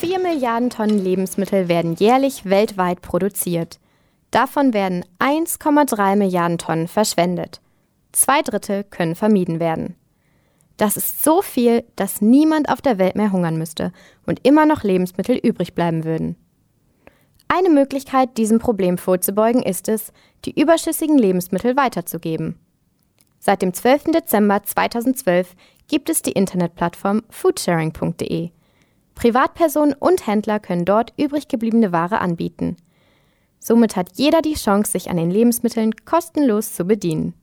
4 Milliarden Tonnen Lebensmittel werden jährlich weltweit produziert. Davon werden 1,3 Milliarden Tonnen verschwendet. Zwei Drittel können vermieden werden. Das ist so viel, dass niemand auf der Welt mehr hungern müsste und immer noch Lebensmittel übrig bleiben würden. Eine Möglichkeit, diesem Problem vorzubeugen, ist es, die überschüssigen Lebensmittel weiterzugeben. Seit dem 12. Dezember 2012 gibt es die Internetplattform foodsharing.de. Privatpersonen und Händler können dort übrig gebliebene Ware anbieten. Somit hat jeder die Chance, sich an den Lebensmitteln kostenlos zu bedienen.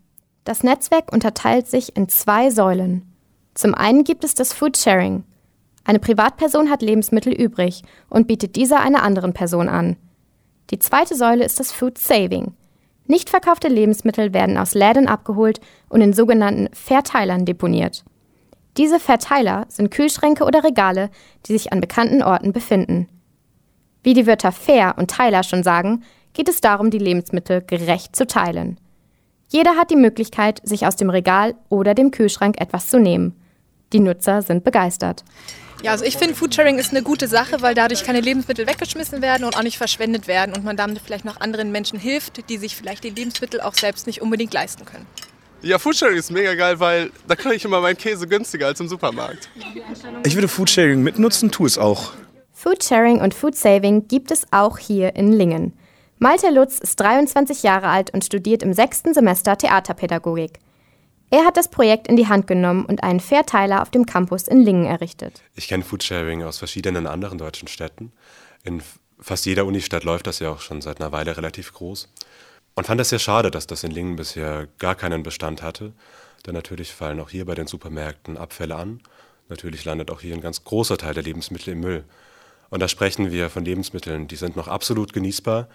Das Netzwerk unterteilt sich in zwei Säulen. Zum einen gibt es das Foodsharing. Eine Privatperson hat Lebensmittel übrig und bietet diese einer anderen Person an. Die zweite Säule ist das Food Saving. Nicht verkaufte Lebensmittel werden aus Läden abgeholt und in sogenannten Verteilern deponiert. Diese Verteiler sind Kühlschränke oder Regale, die sich an bekannten Orten befinden. Wie die Wörter Fair und Teiler schon sagen, geht es darum, die Lebensmittel gerecht zu teilen. Jeder hat die Möglichkeit, sich aus dem Regal oder dem Kühlschrank etwas zu nehmen. Die Nutzer sind begeistert. Ja, also ich finde Foodsharing ist eine gute Sache, weil dadurch keine Lebensmittel weggeschmissen werden und auch nicht verschwendet werden und man damit vielleicht noch anderen Menschen hilft, die sich vielleicht die Lebensmittel auch selbst nicht unbedingt leisten können. Ja, Foodsharing ist mega geil, weil da kriege ich immer meinen Käse günstiger als im Supermarkt. Ich würde Foodsharing mitnutzen, tu es auch. Foodsharing und Foodsaving gibt es auch hier in Lingen. Malte Lutz ist 23 Jahre alt und studiert im sechsten Semester Theaterpädagogik. Er hat das Projekt in die Hand genommen und einen Verteiler auf dem Campus in Lingen errichtet. Ich kenne Foodsharing aus verschiedenen anderen deutschen Städten. In fast jeder Unistadt läuft das ja auch schon seit einer Weile relativ groß. Und fand es sehr schade, dass das in Lingen bisher gar keinen Bestand hatte. Denn natürlich fallen auch hier bei den Supermärkten Abfälle an. Natürlich landet auch hier ein ganz großer Teil der Lebensmittel im Müll. Und da sprechen wir von Lebensmitteln, die sind noch absolut genießbar.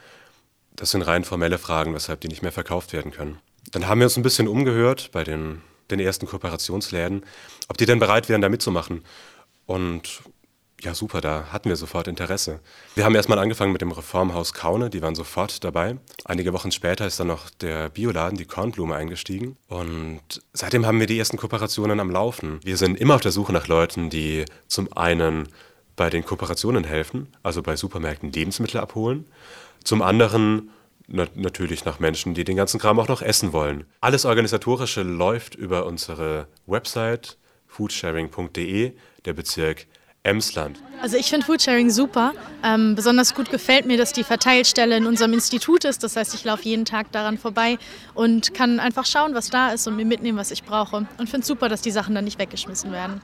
Das sind rein formelle Fragen, weshalb die nicht mehr verkauft werden können. Dann haben wir uns ein bisschen umgehört bei den, den ersten Kooperationsläden, ob die denn bereit wären, da mitzumachen. Und ja, super, da hatten wir sofort Interesse. Wir haben erstmal angefangen mit dem Reformhaus Kaune, die waren sofort dabei. Einige Wochen später ist dann noch der Bioladen, die Kornblume, eingestiegen. Und seitdem haben wir die ersten Kooperationen am Laufen. Wir sind immer auf der Suche nach Leuten, die zum einen bei den Kooperationen helfen, also bei Supermärkten Lebensmittel abholen, zum anderen na natürlich nach Menschen, die den ganzen Kram auch noch essen wollen. Alles Organisatorische läuft über unsere Website foodsharing.de, der Bezirk Emsland. Also ich finde Foodsharing super. Ähm, besonders gut gefällt mir, dass die Verteilstelle in unserem Institut ist. Das heißt, ich laufe jeden Tag daran vorbei und kann einfach schauen, was da ist und mir mitnehmen, was ich brauche. Und finde es super, dass die Sachen dann nicht weggeschmissen werden.